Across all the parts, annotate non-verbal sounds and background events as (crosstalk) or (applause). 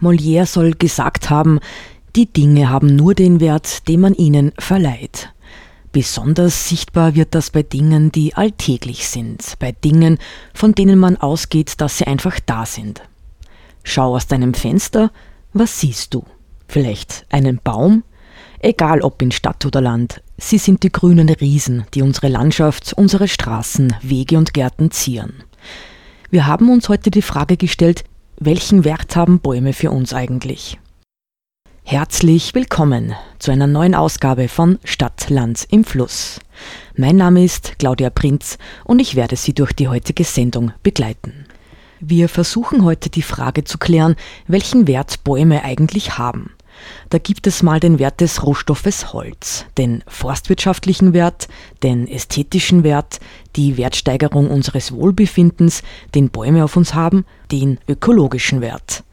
Molière soll gesagt haben, die Dinge haben nur den Wert, den man ihnen verleiht. Besonders sichtbar wird das bei Dingen, die alltäglich sind, bei Dingen, von denen man ausgeht, dass sie einfach da sind. Schau aus deinem Fenster, was siehst du? Vielleicht einen Baum? Egal ob in Stadt oder Land, sie sind die grünen Riesen, die unsere Landschaft, unsere Straßen, Wege und Gärten zieren. Wir haben uns heute die Frage gestellt, welchen Wert haben Bäume für uns eigentlich? Herzlich willkommen zu einer neuen Ausgabe von Stadt, Land im Fluss. Mein Name ist Claudia Prinz und ich werde Sie durch die heutige Sendung begleiten. Wir versuchen heute die Frage zu klären, welchen Wert Bäume eigentlich haben. Da gibt es mal den Wert des Rohstoffes Holz, den forstwirtschaftlichen Wert, den ästhetischen Wert, die Wertsteigerung unseres Wohlbefindens, den Bäume auf uns haben, den ökologischen Wert.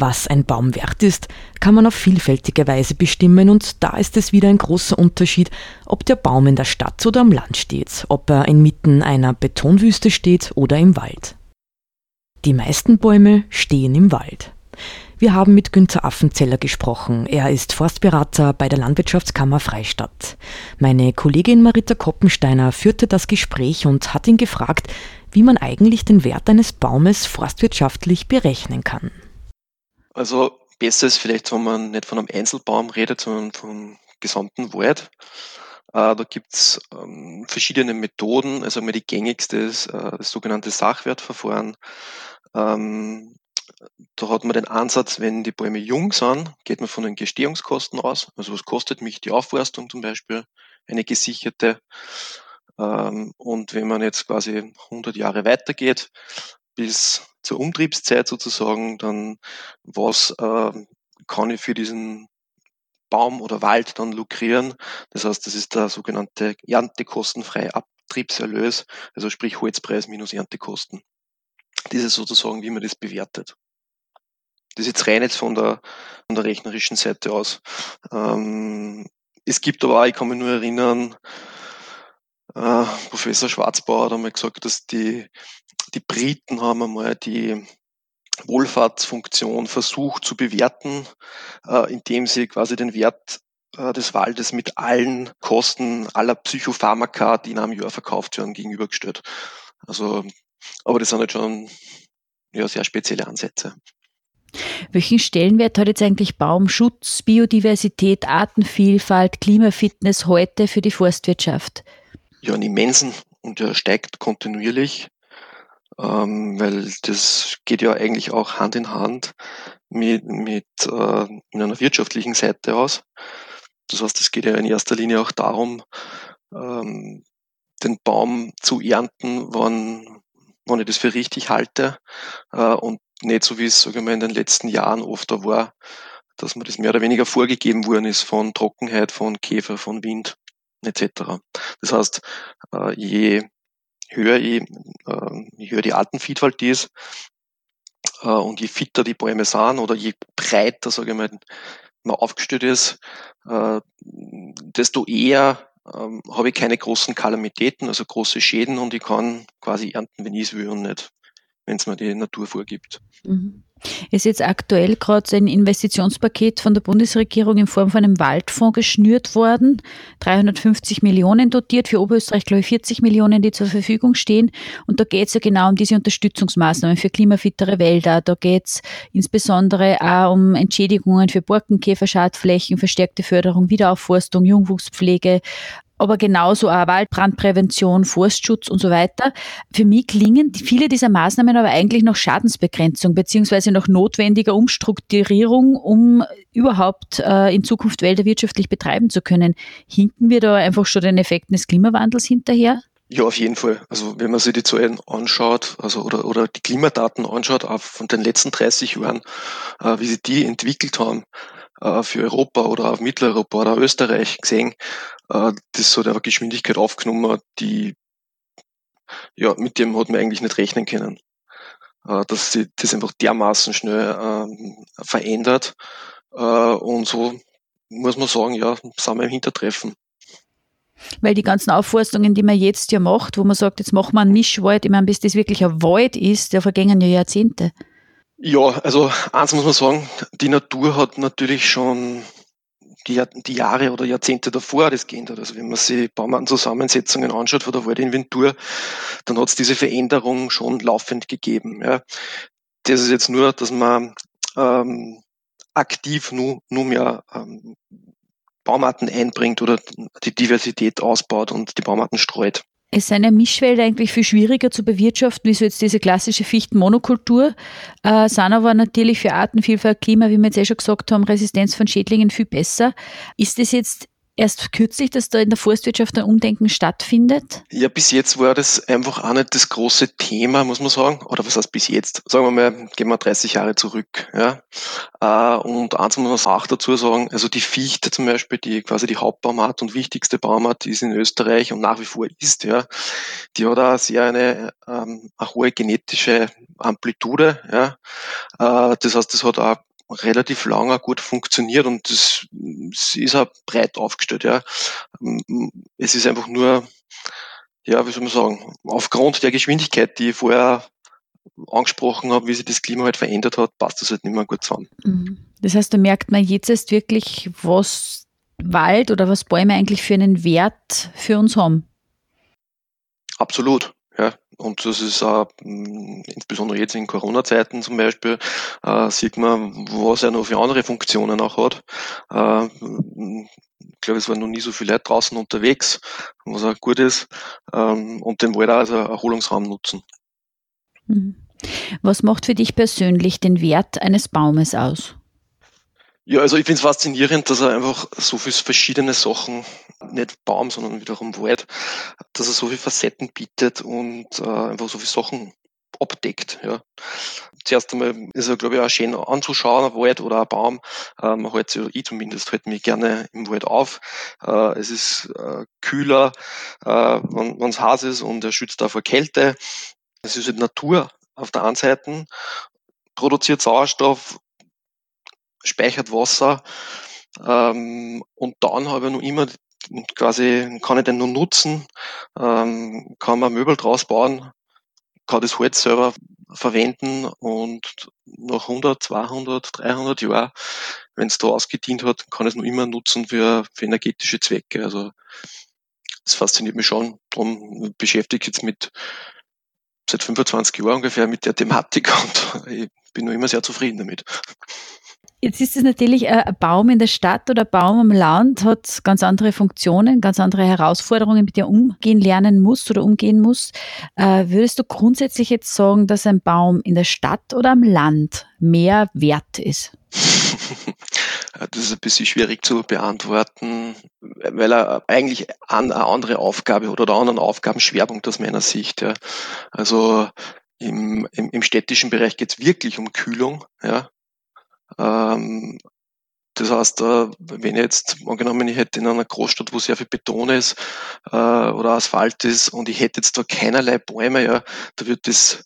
Was ein Baum wert ist, kann man auf vielfältige Weise bestimmen und da ist es wieder ein großer Unterschied, ob der Baum in der Stadt oder am Land steht, ob er inmitten einer Betonwüste steht oder im Wald. Die meisten Bäume stehen im Wald. Wir haben mit Günter Affenzeller gesprochen. Er ist Forstberater bei der Landwirtschaftskammer Freistadt. Meine Kollegin Marita Koppensteiner führte das Gespräch und hat ihn gefragt, wie man eigentlich den Wert eines Baumes forstwirtschaftlich berechnen kann. Also besser ist vielleicht, wenn man nicht von einem Einzelbaum redet, sondern vom gesamten Wald. Äh, da gibt es ähm, verschiedene Methoden. Also die gängigste ist äh, das sogenannte Sachwertverfahren. Ähm, da hat man den Ansatz, wenn die Bäume jung sind, geht man von den Gestehungskosten aus. Also was kostet mich die Aufforstung zum Beispiel, eine gesicherte. Ähm, und wenn man jetzt quasi 100 Jahre weitergeht, bis zur Umtriebszeit sozusagen, dann was äh, kann ich für diesen Baum oder Wald dann lukrieren. Das heißt, das ist der sogenannte erntekostenfreie Abtriebserlös, also sprich Holzpreis minus Erntekosten. Das ist sozusagen, wie man das bewertet. Das ist jetzt rein jetzt von der, von der rechnerischen Seite aus. Ähm, es gibt aber auch, ich kann mich nur erinnern, äh, Professor Schwarzbauer hat einmal gesagt, dass die, die Briten haben einmal die Wohlfahrtsfunktion versucht zu bewerten, äh, indem sie quasi den Wert äh, des Waldes mit allen Kosten aller Psychopharmaka, die in einem Jahr verkauft werden, gegenübergestellt. Also, aber das sind halt schon ja, sehr spezielle Ansätze. Welchen Stellenwert hat jetzt eigentlich Baumschutz, Biodiversität, Artenvielfalt, Klimafitness heute für die Forstwirtschaft? Ja, einen immensen und er steigt kontinuierlich, ähm, weil das geht ja eigentlich auch Hand in Hand mit, mit äh, in einer wirtschaftlichen Seite aus. Das heißt, es geht ja in erster Linie auch darum, ähm, den Baum zu ernten, wann, wann ich das für richtig halte äh, und nicht so wie es, sage ich mal, in den letzten Jahren oft da war, dass mir das mehr oder weniger vorgegeben worden ist von Trockenheit, von Käfer, von Wind etc. Das heißt, äh, je höher, ich, äh, je höher die Artenvielfalt ist äh, und je fitter die Bäume sind oder je breiter, sage ich mal, man aufgestellt ist, desto eher ähm, habe ich keine großen Kalamitäten, also große Schäden und ich kann quasi ernten, wenn ich es will und nicht wenn es mir die Natur vorgibt. Mhm. Ist jetzt aktuell gerade ein Investitionspaket von der Bundesregierung in Form von einem Waldfonds geschnürt worden. 350 Millionen dotiert, für Oberösterreich glaube ich 40 Millionen, die zur Verfügung stehen. Und da geht es ja genau um diese Unterstützungsmaßnahmen für klimafittere Wälder. Da geht es insbesondere auch um Entschädigungen für Borkenkäfer, Schadflächen, verstärkte Förderung, Wiederaufforstung, Jungwuchspflege, aber genauso auch Waldbrandprävention, Forstschutz und so weiter. Für mich klingen viele dieser Maßnahmen aber eigentlich noch Schadensbegrenzung beziehungsweise noch notwendiger Umstrukturierung, um überhaupt äh, in Zukunft Wälder wirtschaftlich betreiben zu können. Hinken wir da einfach schon den Effekten des Klimawandels hinterher? Ja, auf jeden Fall. Also wenn man sich die Zahlen anschaut, also oder, oder die Klimadaten anschaut, auch von den letzten 30 Jahren, äh, wie sie die entwickelt haben äh, für Europa oder auch Mitteleuropa oder Österreich gesehen, äh, das hat eine Geschwindigkeit aufgenommen, die ja, mit dem hat man eigentlich nicht rechnen können. Äh, dass sich das einfach dermaßen schnell ähm, verändert. Und so muss man sagen, ja, sind wir im Hintertreffen. Weil die ganzen Aufforstungen, die man jetzt ja macht, wo man sagt, jetzt machen wir einen Mischwald, ich meine, bis das wirklich ein Wald ist, da vergängen ja Jahrzehnte. Ja, also eins muss man sagen, die Natur hat natürlich schon die, die Jahre oder Jahrzehnte davor das geändert. Also wenn man sich Baumartenzusammensetzungen anschaut von der Waldinventur, dann hat es diese Veränderung schon laufend gegeben. Ja. Das ist jetzt nur, dass man ähm, aktiv nur mehr ähm, Baumarten einbringt oder die Diversität ausbaut und die Baumarten streut. Es sind ja Mischwälder eigentlich viel schwieriger zu bewirtschaften, wie so jetzt diese klassische Fichtenmonokultur, äh, sind aber natürlich für Artenvielfalt, Klima, wie wir jetzt eh schon gesagt haben, Resistenz von Schädlingen viel besser. Ist das jetzt erst kürzlich, dass da in der Forstwirtschaft ein Umdenken stattfindet? Ja, bis jetzt war das einfach auch nicht das große Thema, muss man sagen. Oder was heißt bis jetzt? Sagen wir mal, gehen wir 30 Jahre zurück. Ja. Äh, und eins muss man auch dazu sagen, also die Fichte zum Beispiel, die quasi die Hauptbaumart und wichtigste Baumart ist in Österreich und nach wie vor ist, ja, die hat auch sehr eine, ähm, eine hohe genetische Amplitude. Ja. Äh, das heißt, das hat auch relativ lange gut funktioniert und das, das ist auch breit aufgestellt. Ja. Es ist einfach nur, ja, wie soll man sagen, aufgrund der Geschwindigkeit, die ich vorher angesprochen habe, wie sich das Klima halt verändert hat, passt das halt nicht mehr gut zusammen. Mhm. Das heißt, da merkt man jetzt erst wirklich, was Wald oder was Bäume eigentlich für einen Wert für uns haben. Absolut. Und das ist auch, mm, insbesondere jetzt in Corona-Zeiten zum Beispiel, äh, sieht man, was er noch für andere Funktionen auch hat. Äh, ich glaube, es waren noch nie so viele Leute draußen unterwegs, was auch gut ist, ähm, und den Wald auch als Erholungsraum nutzen. Mhm. Was macht für dich persönlich den Wert eines Baumes aus? Ja, also ich finde es faszinierend, dass er einfach so viele verschiedene Sachen, nicht Baum, sondern wiederum Wald, dass er so viele Facetten bietet und äh, einfach so viele Sachen abdeckt. Ja. Zuerst einmal ist er, glaube ich, auch schön anzuschauen, ein Wald oder ein Baum. Äh, hält sich, oder ich zumindest, halte mich gerne im Wald auf. Äh, es ist äh, kühler, äh, wenn es heiß ist und er schützt auch vor Kälte. Es ist halt Natur auf der einen Seite, produziert Sauerstoff speichert Wasser ähm, und dann habe ich noch immer quasi, kann ich den nur nutzen, ähm, kann man Möbel draus bauen, kann das Holz selber verwenden und nach 100, 200, 300 Jahren, wenn es da ausgedient hat, kann ich es noch immer nutzen für, für energetische Zwecke. Also das fasziniert mich schon. Darum beschäftige ich jetzt mit seit 25 Jahren ungefähr mit der Thematik (laughs) und ich bin noch immer sehr zufrieden damit. Jetzt ist es natürlich äh, ein Baum in der Stadt oder ein Baum am Land, hat ganz andere Funktionen, ganz andere Herausforderungen, mit denen umgehen lernen muss oder umgehen muss. Äh, würdest du grundsätzlich jetzt sagen, dass ein Baum in der Stadt oder am Land mehr wert ist? (laughs) Das ist ein bisschen schwierig zu beantworten, weil er eigentlich eine andere Aufgabe oder einen Aufgabenschwerpunkt aus meiner Sicht. Also im, im, im städtischen Bereich geht es wirklich um Kühlung. Ja. Ähm, das heißt, äh, wenn ich jetzt, angenommen, ich hätte in einer Großstadt, wo sehr viel Beton ist äh, oder Asphalt ist und ich hätte jetzt da keinerlei Bäume, ja, da wird das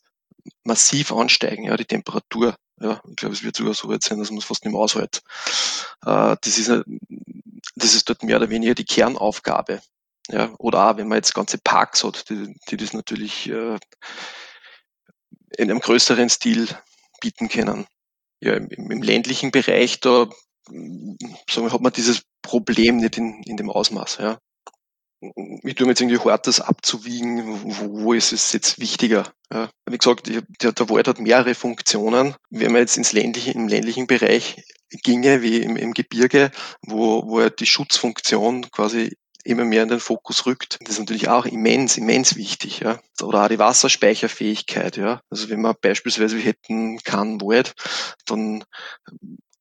massiv ansteigen, ja, die Temperatur. Ja, ich glaube, es wird sogar so weit sein, dass man es fast nicht mehr aushält. Äh, das, ist, das ist dort mehr oder weniger die Kernaufgabe. Ja, oder auch, wenn man jetzt ganze Parks hat, die, die das natürlich äh, in einem größeren Stil bieten können ja, im, im ländlichen Bereich, da sagen wir, hat man dieses Problem nicht in, in dem Ausmaß. Ja. Ich tue mir jetzt irgendwie hart, das abzuwiegen, wo, wo ist es jetzt wichtiger. Ja. Wie gesagt, der, der Wald hat mehrere Funktionen. Wenn man jetzt ins ländliche, im ländlichen Bereich ginge, wie im, im Gebirge, wo, wo die Schutzfunktion quasi immer mehr in den Fokus rückt. Das ist natürlich auch immens, immens wichtig. Ja. Oder auch die Wasserspeicherfähigkeit. Ja. Also wenn man beispielsweise, wir hätten keinen Wald, dann,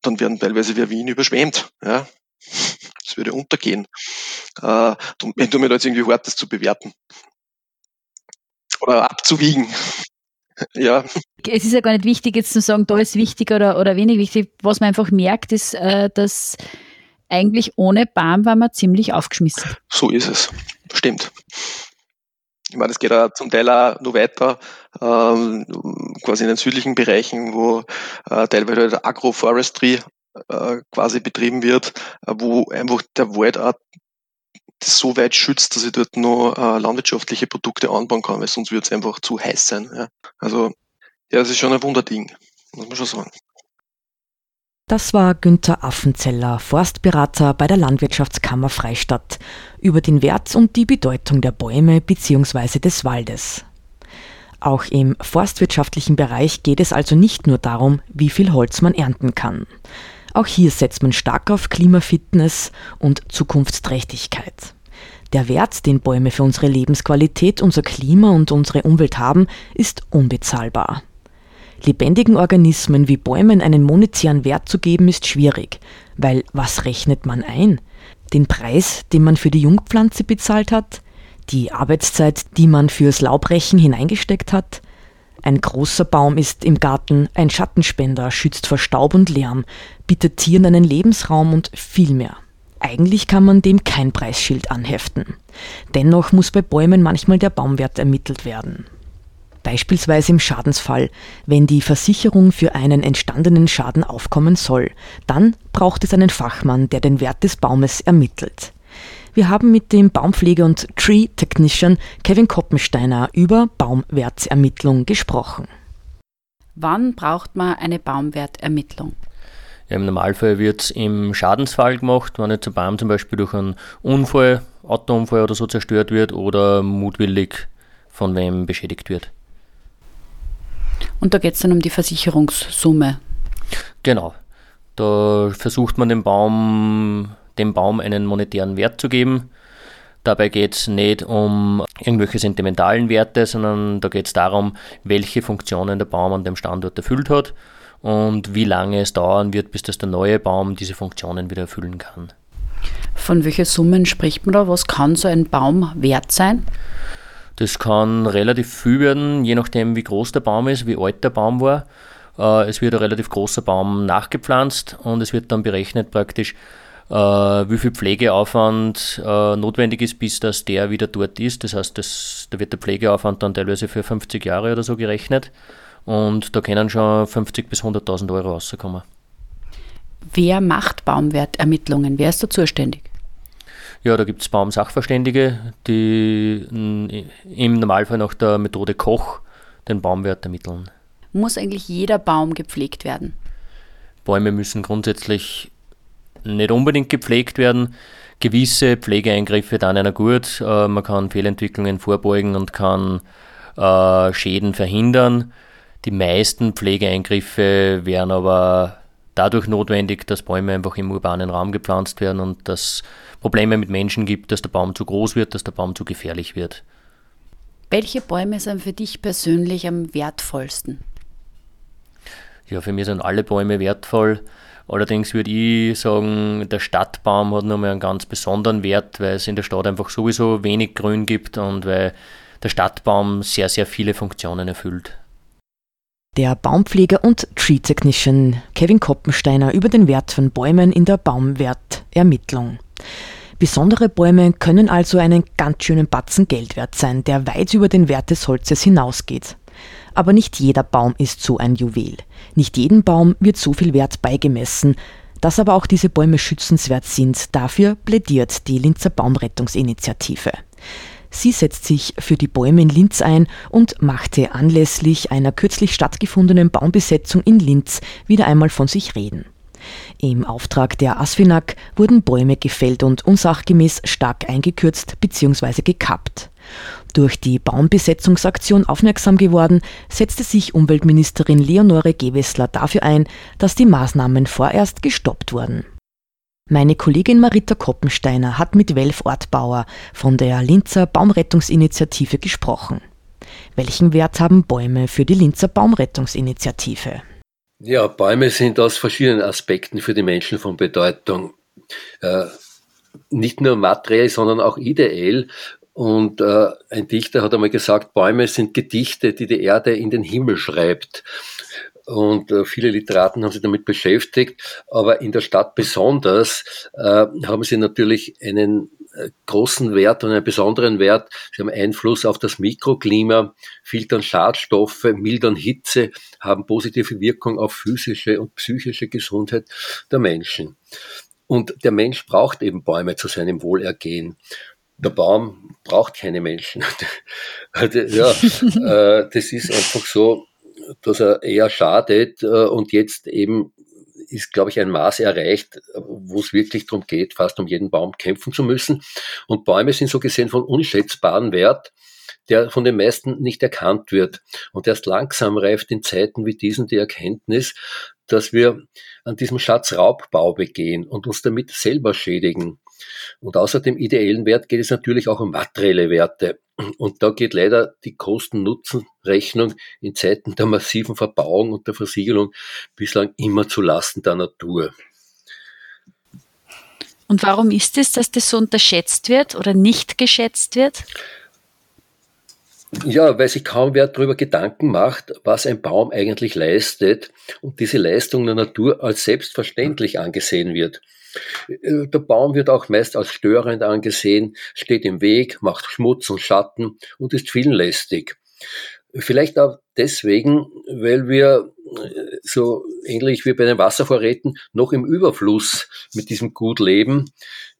dann werden teilweise wir Wien überschwemmt. Ja. Das würde untergehen. Äh, ich tue mir da jetzt irgendwie hart, zu bewerten. oder abzuwiegen. (laughs) ja. Es ist ja gar nicht wichtig, jetzt zu sagen, da ist wichtig oder, oder wenig wichtig. Was man einfach merkt, ist, äh, dass eigentlich ohne Baum war man ziemlich aufgeschmissen. So ist es. Stimmt. Ich meine, es geht auch zum Teil auch noch weiter, ähm, quasi in den südlichen Bereichen, wo äh, teilweise Agroforestry äh, quasi betrieben wird, äh, wo einfach der Wald auch so weit schützt, dass ich dort nur äh, landwirtschaftliche Produkte anbauen kann, weil sonst wird es einfach zu heiß sein. Ja. Also ja, es ist schon ein Wunderding, muss man schon sagen. Das war Günther Affenzeller, Forstberater bei der Landwirtschaftskammer Freistadt, über den Wert und die Bedeutung der Bäume bzw. des Waldes. Auch im forstwirtschaftlichen Bereich geht es also nicht nur darum, wie viel Holz man ernten kann. Auch hier setzt man stark auf Klimafitness und Zukunftsträchtigkeit. Der Wert, den Bäume für unsere Lebensqualität, unser Klima und unsere Umwelt haben, ist unbezahlbar. Lebendigen Organismen wie Bäumen einen monetären Wert zu geben, ist schwierig, weil was rechnet man ein? Den Preis, den man für die Jungpflanze bezahlt hat? Die Arbeitszeit, die man fürs Laubrechen hineingesteckt hat? Ein großer Baum ist im Garten ein Schattenspender, schützt vor Staub und Lärm, bietet Tieren einen Lebensraum und viel mehr. Eigentlich kann man dem kein Preisschild anheften. Dennoch muss bei Bäumen manchmal der Baumwert ermittelt werden. Beispielsweise im Schadensfall, wenn die Versicherung für einen entstandenen Schaden aufkommen soll, dann braucht es einen Fachmann, der den Wert des Baumes ermittelt. Wir haben mit dem Baumpfleger und Tree Technician Kevin Koppensteiner über Baumwertsermittlung gesprochen. Wann braucht man eine Baumwertermittlung? Ja, Im Normalfall wird es im Schadensfall gemacht, wenn jetzt ein Baum zum Beispiel durch einen Unfall, Autounfall oder so zerstört wird oder mutwillig von wem beschädigt wird. Und da geht es dann um die Versicherungssumme. Genau. Da versucht man den Baum dem Baum einen monetären Wert zu geben. Dabei geht es nicht um irgendwelche sentimentalen Werte, sondern da geht es darum, welche Funktionen der Baum an dem Standort erfüllt hat und wie lange es dauern wird, bis das der neue Baum diese Funktionen wieder erfüllen kann. Von welchen Summen spricht man da? Was kann so ein Baum wert sein? Das kann relativ viel werden, je nachdem, wie groß der Baum ist, wie alt der Baum war. Äh, es wird ein relativ großer Baum nachgepflanzt und es wird dann berechnet praktisch, äh, wie viel Pflegeaufwand äh, notwendig ist, bis dass der wieder dort ist. Das heißt, das, da wird der Pflegeaufwand dann teilweise für 50 Jahre oder so gerechnet. Und da können schon 50.000 bis 100.000 Euro rauskommen. Wer macht Baumwertermittlungen? Wer ist da zuständig? Ja, da gibt es Baumsachverständige, die im Normalfall nach der Methode Koch den Baumwert ermitteln. Muss eigentlich jeder Baum gepflegt werden? Bäume müssen grundsätzlich nicht unbedingt gepflegt werden. Gewisse Pflegeeingriffe dann einer gut. Äh, man kann Fehlentwicklungen vorbeugen und kann äh, Schäden verhindern. Die meisten Pflegeeingriffe wären aber dadurch notwendig, dass Bäume einfach im urbanen Raum gepflanzt werden und dass Probleme mit Menschen gibt, dass der Baum zu groß wird, dass der Baum zu gefährlich wird. Welche Bäume sind für dich persönlich am wertvollsten? Ja, für mich sind alle Bäume wertvoll. Allerdings würde ich sagen, der Stadtbaum hat nochmal einen ganz besonderen Wert, weil es in der Stadt einfach sowieso wenig Grün gibt und weil der Stadtbaum sehr, sehr viele Funktionen erfüllt. Der Baumpfleger und Tree Technician Kevin Koppensteiner über den Wert von Bäumen in der Baumwertermittlung. Besondere Bäume können also einen ganz schönen Batzen Geld wert sein, der weit über den Wert des Holzes hinausgeht. Aber nicht jeder Baum ist so ein Juwel. Nicht jedem Baum wird so viel Wert beigemessen. Dass aber auch diese Bäume schützenswert sind, dafür plädiert die Linzer Baumrettungsinitiative. Sie setzt sich für die Bäume in Linz ein und machte anlässlich einer kürzlich stattgefundenen Baumbesetzung in Linz wieder einmal von sich reden. Im Auftrag der ASFINAG wurden Bäume gefällt und unsachgemäß stark eingekürzt bzw. gekappt. Durch die Baumbesetzungsaktion aufmerksam geworden, setzte sich Umweltministerin Leonore Gewessler dafür ein, dass die Maßnahmen vorerst gestoppt wurden. Meine Kollegin Marita Koppensteiner hat mit Welf Ortbauer von der Linzer Baumrettungsinitiative gesprochen. Welchen Wert haben Bäume für die Linzer Baumrettungsinitiative? Ja, Bäume sind aus verschiedenen Aspekten für die Menschen von Bedeutung. Äh, nicht nur materiell, sondern auch ideell Und äh, ein Dichter hat einmal gesagt, Bäume sind Gedichte, die die Erde in den Himmel schreibt. Und äh, viele Literaten haben sich damit beschäftigt, aber in der Stadt besonders äh, haben sie natürlich einen äh, großen Wert und einen besonderen Wert. Sie haben Einfluss auf das Mikroklima, filtern Schadstoffe, mildern Hitze, haben positive Wirkung auf physische und psychische Gesundheit der Menschen. Und der Mensch braucht eben Bäume zu seinem Wohlergehen. Der Baum braucht keine Menschen. (laughs) Also, ja, (laughs) äh, das ist einfach so, dass er eher schadet äh, und jetzt eben ist, glaube ich, ein Maß erreicht, wo es wirklich darum geht, fast um jeden Baum kämpfen zu müssen. Und Bäume sind so gesehen von unschätzbaren Wert, der von den meisten nicht erkannt wird. Und erst langsam reift in Zeiten wie diesen die Erkenntnis, dass wir an diesem Schatz Raubbau begehen und uns damit selber schädigen. Und außer dem ideellen Wert geht es natürlich auch um materielle Werte. Und da geht leider die Kosten-Nutzen-Rechnung in Zeiten der massiven Verbauung und der Versiegelung bislang immer zu Lasten der Natur. Und warum ist es, dass das so unterschätzt wird oder nicht geschätzt wird? Ja, weil sich kaum wer darüber Gedanken macht, was ein Baum eigentlich leistet und diese Leistung der Natur als selbstverständlich angesehen wird. Der Baum wird auch meist als störend angesehen, steht im Weg, macht Schmutz und Schatten und ist vielen lästig. Vielleicht auch deswegen, weil wir äh, so ähnlich wie bei den Wasservorräten noch im Überfluss mit diesem Gut leben.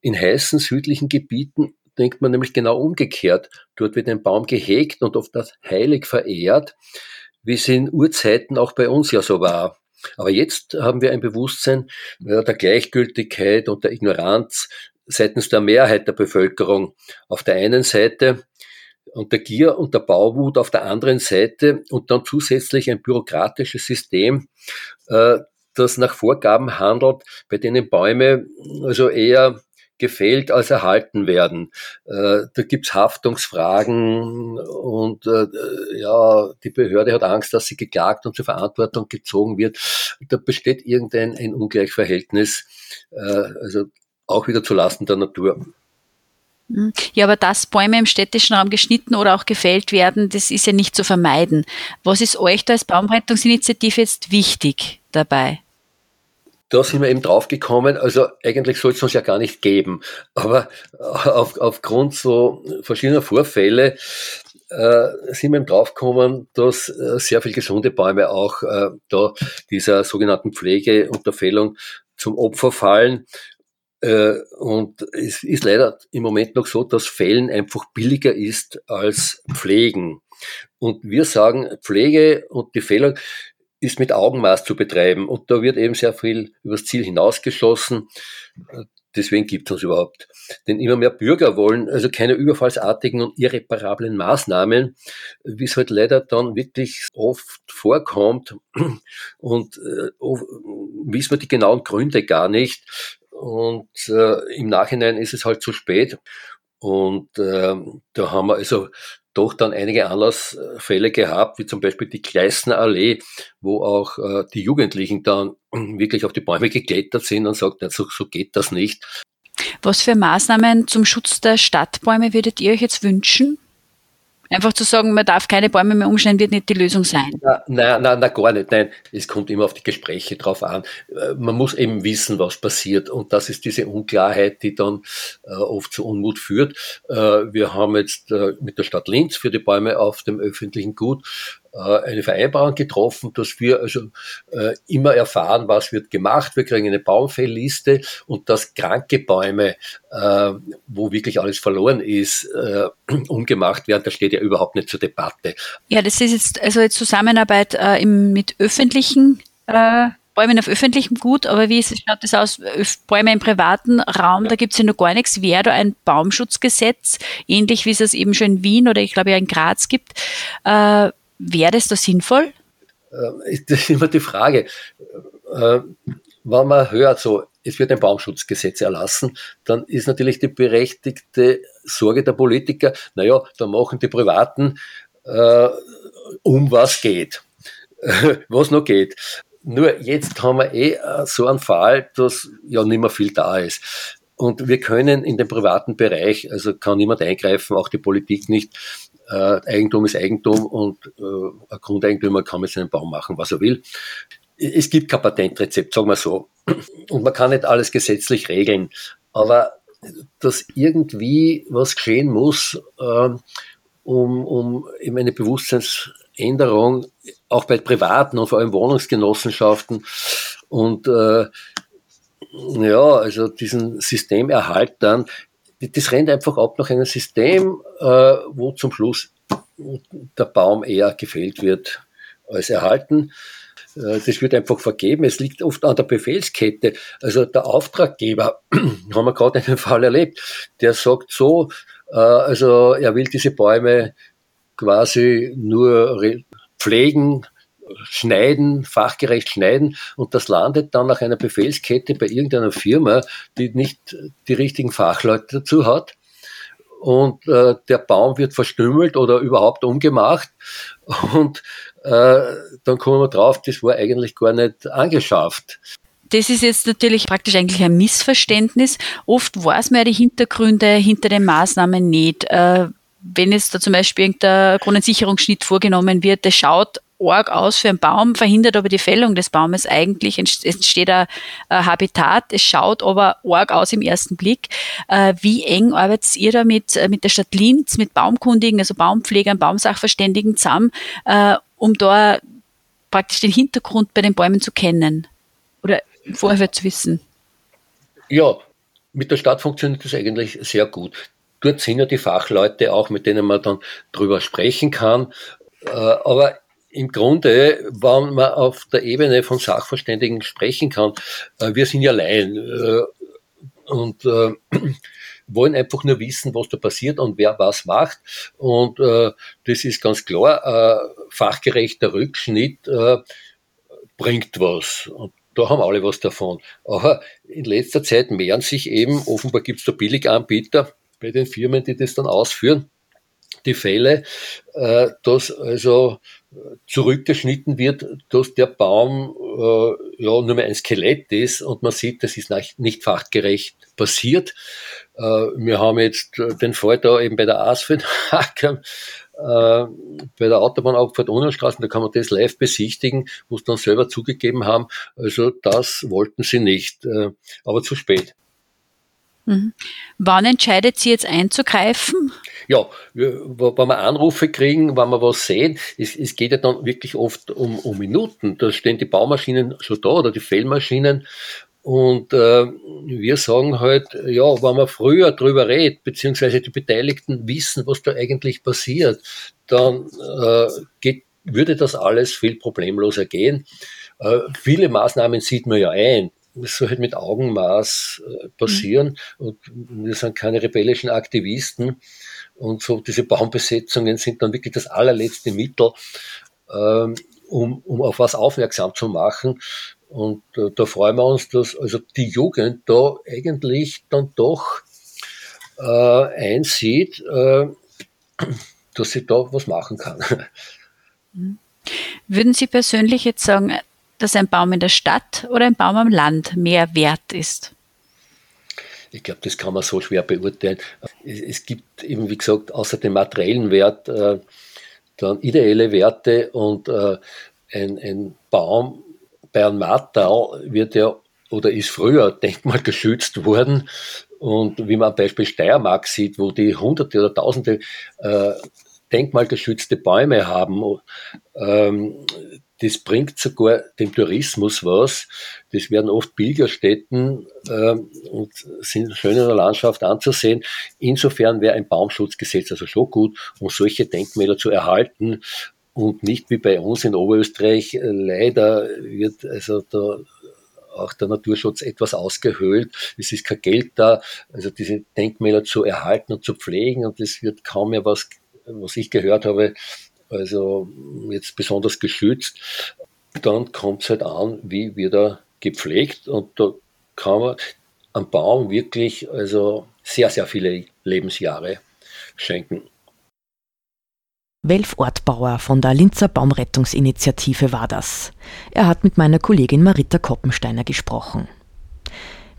In heißen südlichen Gebieten denkt man nämlich genau umgekehrt. Dort wird ein Baum gehegt und oft als heilig verehrt, wie es in Urzeiten auch bei uns ja so war. Aber jetzt haben wir ein Bewusstsein der Gleichgültigkeit und der Ignoranz seitens der Mehrheit der Bevölkerung auf der einen Seite und der Gier und der Bauwut auf der anderen Seite und dann zusätzlich ein bürokratisches System, äh, das nach Vorgaben handelt, bei denen Bäume also eher gefällt als erhalten werden. Äh, da gibt's Haftungsfragen und äh, ja, die Behörde hat Angst, dass sie geklagt und zur Verantwortung gezogen wird. Da besteht irgendein ein Ungleichverhältnis, äh, also auch wieder zulasten der Natur. Hm. Ja, aber dass Bäume im städtischen Raum geschnitten oder auch gefällt werden, das ist ja nicht zu vermeiden. Was ist euch da als Baumrettungsinitiative jetzt wichtig dabei? Da sind wir eben draufgekommen, also eigentlich soll es uns ja gar nicht geben, aber auf, aufgrund so verschiedener Vorfälle äh, sind wir eben draufgekommen, dass äh, sehr viele gesunde Bäume auch äh, da dieser sogenannten Pflegeunterfällung zum Opfer fallen. Äh, und es ist leider im Moment noch so, dass Fällen einfach billiger ist als Pflegen. Und wir sagen, Pflege und die Fällung ist mit Augenmaß zu betreiben. Und da wird eben sehr viel übers Ziel hinausgeschossen. Deswegen gibt es uns überhaupt. Denn immer mehr Bürger wollen also keine überfallsartigen und irreparablen Maßnahmen, wie es halt leider dann wirklich oft vorkommt. Und äh, wissen wir die genauen Gründe gar nicht. Und äh, im Nachhinein ist es halt zu spät. Und äh, da haben wir also doch dann einige Anlassfälle gehabt, wie zum Beispiel die Gleisner Allee, wo auch äh, die Jugendlichen dann (clears throat) wirklich auf die Bäume geklettert sind und sagt, so, so geht das nicht. Was für Maßnahmen zum Schutz der Stadtbäume würdet ihr euch jetzt wünschen? Einfach zu sagen, man darf keine Bäume mehr umschneiden, wird nicht die Lösung sein. Nein, nein, nein, gar nicht. Nein, es kommt immer auf die Gespräche drauf an. Äh, man muss eben wissen, was passiert. Und das ist diese Unklarheit, die dann äh, oft zu Unmut führt. Äh, wir haben jetzt mit der Stadt Linz für die Bäume auf dem öffentlichen Gut eine Vereinbarung getroffen, dass wir also äh, immer erfahren, was wird gemacht. Wir kriegen eine Baumfellliste und dass kranke Bäume, äh, wo wirklich alles verloren ist, äh, umgemacht werden, das steht ja überhaupt nicht zur Debatte. Ja, das ist jetzt also jetzt Zusammenarbeit äh, im, mit öffentlichen äh, Bäumen auf öffentlichem Gut, aber wie schaut das aus? Bäume im privaten Raum, da gibt es ja noch gar nichts. Wäre da ein Baumschutzgesetz, ähnlich wie es es eben schon in Wien oder ich glaube ja in Graz gibt, äh, Wäre das da sinnvoll? Äh, das ist immer die Frage. Äh, wenn man hört, so, es wird ein Baumschutzgesetz erlassen, dann ist natürlich die berechtigte Sorge der Politiker, naja, da machen die Privaten äh, um was geht, (laughs) was noch geht. Nur jetzt haben wir eh so einen Fall, dass ja nicht mehr viel da ist. Und wir können in den privaten Bereich, also kann niemand eingreifen, auch die Politik nicht. Äh, Eigentum ist Eigentum und äh, ein Grundeigentümer kann mit seinem Baum machen, was er will. Es gibt kein Patentrezept, sagen wir so. Und man kann nicht alles gesetzlich regeln. Aber dass irgendwie was geschehen muss, äh, um, um eben eine Bewusstseinsänderung auch bei privaten und vor allem Wohnungsgenossenschaften und äh, ja, also diesen Systemerhalt dann, das rennt einfach ab nach einem System, äh, wo zum Schluss der Baum eher gefällt wird als erhalten. Äh, das wird einfach vergeben. Es liegt oft an der Befehlskette. Also der Auftraggeber, (clears throat) haben wir gerade einen Fall erlebt, der sagt so, äh, also er will diese Bäume quasi nur pflegen, schneiden, fachgerecht schneiden und das landet dann nach einer Befehlskette bei irgendeiner Firma, die nicht die richtigen Fachleute dazu hat und äh, der Baum wird verstümmelt oder überhaupt umgemacht und äh, dann kommen wir drauf, das war eigentlich gar nicht angeschafft. Das ist jetzt natürlich praktisch eigentlich ein Missverständnis. Oft weiß man ja die Hintergründe hinter den Maßnahmen nicht. Äh, wenn jetzt da zum Beispiel irgendein Kronensicherungsschnitt vorgenommen wird, der schaut arg aus für einen Baum, verhindert aber die Fällung des Baumes eigentlich, entsteht ein Habitat, es schaut aber arg aus im ersten Blick. Äh, wie eng arbeitet ihr da mit, äh, mit der Stadt Linz, mit Baumkundigen, also Baumpflegern, Baumsachverständigen zusammen, äh, um da praktisch den Hintergrund bei den Bäumen zu kennen oder vorher zu wissen? Ja, mit der Stadt funktioniert das eigentlich sehr gut. Dort sind ja die Fachleute auch, mit denen man dann drüber sprechen kann. Aber im Grunde, wenn man auf der Ebene von Sachverständigen sprechen kann, äh, wir sind ja Laien äh, und äh, (clears throat) wollen einfach nur wissen, was da passiert und wer was macht. Und das ist ganz klar, fachgerechter Rückschnitt bringt was. Und da haben alle was davon. Aber in letzter Zeit mehren sich eben, offenbar gibt es da Billiganbieter bei den Firmen, die das dann ausführen, die Fälle, dass also zurückgeschnitten wird, dass der Baum äh, ja nur mehr ein Skelett ist und man sieht, das ist nicht, nicht fachgerecht passiert. Äh, wir haben jetzt den Fall da eben bei der Asfalthacker, äh, bei der Autobahnabfahrt Unionstraßen, da kann man das live besichtigen, wo sie dann selber zugegeben haben. Also das wollten sie nicht, äh, aber zu spät. Mhm. Wann entscheidet sie jetzt einzugreifen? Ja, wenn wir Anrufe kriegen, wenn wir was sehen, es, es geht ja dann wirklich oft um, um Minuten. Da stehen die Baumaschinen schon da oder die Fellmaschinen und äh, wir sagen halt, ja, wenn man früher drüber redet, beziehungsweise die Beteiligten wissen, was da eigentlich passiert, dann äh, geht, würde das alles viel problemloser gehen. Äh, viele Maßnahmen sieht man ja ein es soll halt mit Augenmaß äh, passieren. Mhm. Und wir sind keine rebellischen Aktivisten. Und so diese Baumbesetzungen sind dann wirklich das allerletzte Mittel, ähm, um, um auf was aufmerksam zu machen. Und äh, da freuen wir uns, dass also die Jugend da eigentlich dann doch äh, einsieht, äh, dass sie da was machen kann. Mhm. Würden Sie persönlich jetzt sagen, dass ein Baum in der Stadt oder ein Baum am Land mehr wert ist? Ich glaube, das kann man so schwer beurteilen. Es gibt eben, wie gesagt, außer dem materiellen Wert äh, dann ideelle Werte und äh, ein, ein Baum bei einem Martau wird ja oder ist früher (laughs) denkmalgeschützt worden. Und wie man am Beispiel Steiermark sieht, wo die Hunderte oder Tausende äh, denkmalgeschützte Bäume haben, ähm, das bringt sogar dem Tourismus was. Das werden oft Pilgerstätten äh, und sind schön in der Landschaft anzusehen. Insofern wäre ein Baumschutzgesetz also schon gut, um solche Denkmäler zu erhalten und nicht wie bei uns in Oberösterreich. Äh, leider wird also da auch der Naturschutz etwas ausgehöhlt. Es ist kein Geld da, also diese Denkmäler zu erhalten und zu pflegen und es wird kaum mehr was, was ich gehört habe, also jetzt besonders geschützt. Dann kommt es halt an, wie wird er gepflegt und da kann man am Baum wirklich also sehr, sehr viele Lebensjahre schenken. Welf Ortbauer von der Linzer Baumrettungsinitiative war das. Er hat mit meiner Kollegin Marita Koppensteiner gesprochen.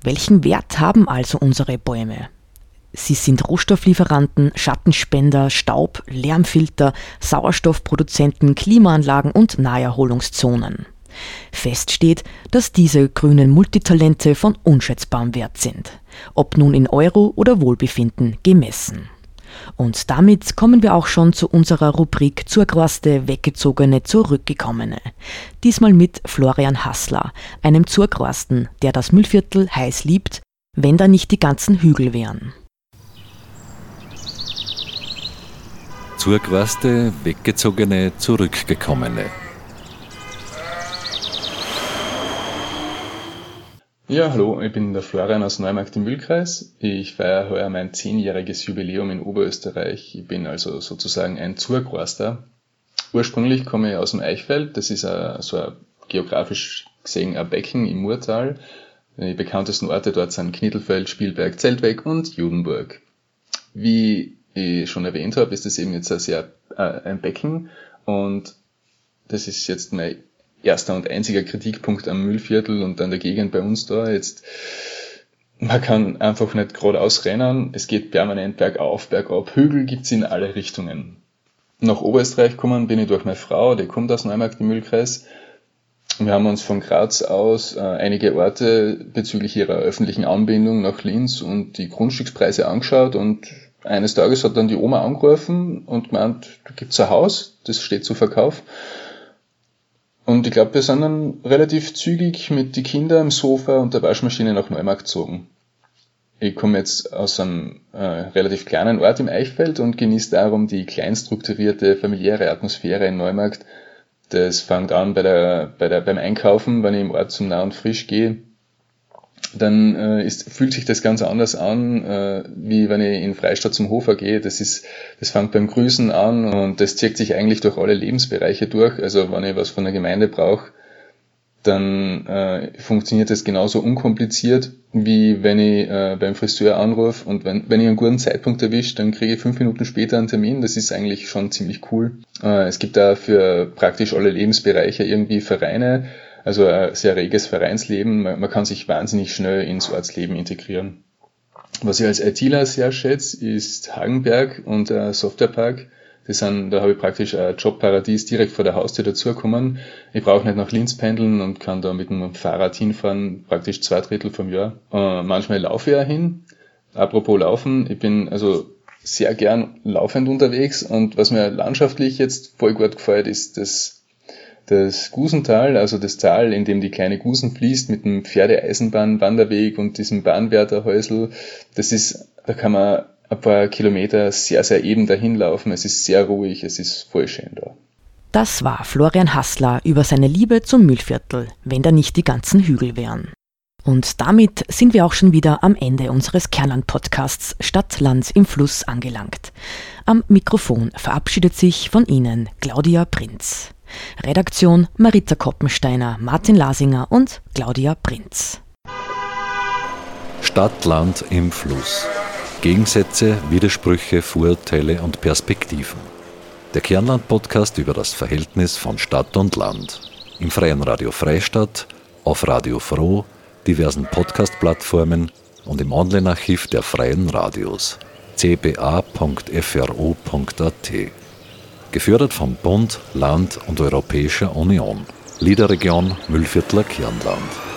Welchen Wert haben also unsere Bäume? Sie sind Rohstofflieferanten, Schattenspender, Staub, Lärmfilter, Sauerstoffproduzenten, Klimaanlagen und Naherholungszonen. Fest steht, dass diese grünen Multitalente von unschätzbarem Wert sind, ob nun in Euro oder Wohlbefinden gemessen. Und damit kommen wir auch schon zu unserer Rubrik zur Quaste Weggezogene, Zurückgekommene. Diesmal mit Florian Hassler, einem Zurquasten, der das Müllviertel heiß liebt, wenn da nicht die ganzen Hügel wären. Zurquaste, Weggezogene, Zurückgekommene. Ja, hallo, ich bin der Florian aus Neumarkt im Mühlkreis. Ich feiere heuer mein zehnjähriges Jubiläum in Oberösterreich. Ich bin also sozusagen ein Zurgroaster. Ursprünglich komme ich aus dem Eichfeld. Das ist ein, so ein geografisch gesehen ein Becken im Murtal. Die bekanntesten Orte dort sind Knittelfeld, Spielberg, Zeltweg und Judenburg. Wie ich schon erwähnt habe, ist das eben jetzt ein sehr äh, ein Becken und das ist jetzt mein erster und einziger Kritikpunkt am Müllviertel und an der Gegend bei uns da. Jetzt, man kann einfach nicht geradeaus rennen. Es geht permanent bergauf, bergab. Hügel gibt's in alle Richtungen. Nach Oberösterreich gekommen bin ich durch meine Frau, die kommt aus Neumarkt im Müllkreis. Wir haben uns von Graz aus äh, einige Orte bezüglich ihrer öffentlichen Anbindung nach Linz und die Grundstückspreise angeschaut und eines Tages hat dann die Oma angerufen und gemeint, da gibt's ein Haus, das steht zu Verkauf. Und ich glaube, wir sind dann relativ zügig mit den Kindern am Sofa und der Waschmaschine nach Neumarkt gezogen. Ich komme jetzt aus einem äh, relativ kleinen Ort im Eichfeld und genieße darum die kleinstrukturierte, familiäre Atmosphäre in Neumarkt. Das fängt an bei der, bei der, beim Einkaufen, wenn ich im Ort zum Nah und Frisch gehe, dann äh, ist, fühlt sich das ganz anders an, äh, wie wenn ich in Freistadt zum Hofer gehe. Das ist, das fängt beim Grüßen an und das zieht sich eigentlich durch alle Lebensbereiche durch. Also wenn ich was von der Gemeinde brauche, dann äh, funktioniert das genauso unkompliziert, wie wenn ich äh, beim Friseur anrufe und wenn, wenn ich einen guten Zeitpunkt erwische, dann kriege ich fünf Minuten später einen Termin. Das ist eigentlich schon ziemlich cool. Äh, es gibt da für praktisch alle Lebensbereiche irgendwie Vereine, also ein sehr reges Vereinsleben. Man, man kann sich wahnsinnig schnell ins Ortsleben integrieren. Was ich als ITler sehr schätze, ist Hagenberg und der Softwarepark. Das sind, da habe ich praktisch ein Jobparadies direkt vor der Haustür dazugekommen. Ich brauche nicht nach Linz pendeln und kann da mit dem Fahrrad hinfahren, praktisch zwei Drittel vom Jahr. Äh, manchmal laufe ich auch hin. Apropos Laufen, ich bin also sehr gern laufend unterwegs und was mir landschaftlich jetzt voll gut gefällt, ist das das Gusental, also das Tal, in dem die kleine Gusen fließt mit dem Pferdeeisenbahnwanderweg und diesem Bahnwärterhäusl, das ist, da kann man ein paar Kilometer sehr, sehr eben dahin laufen. Es ist sehr ruhig, es ist voll schön da. Das war Florian Hassler über seine Liebe zum Müllviertel, wenn da nicht die ganzen Hügel wären. Und damit sind wir auch schon wieder am Ende unseres Kernland-Podcasts Stadt, Land im Fluss angelangt. Am Mikrofon verabschiedet sich von Ihnen Claudia Prinz. Redaktion Marita Koppensteiner, Martin Lasinger und Claudia Prinz. Stadt, Land im Fluss. Gegensätze, Widersprüche, Vorurteile und Perspektiven. Der Kernland-Podcast über das Verhältnis von Stadt und Land. Im freien Radio Freistadt, auf Radio Froh, diversen Podcast-Plattformen und im Online-Archiv der freien Radios cba.fro.at. Gefördert vom Bund, Land und Europäischer Union. Liederregion Müllviertler Kirnland.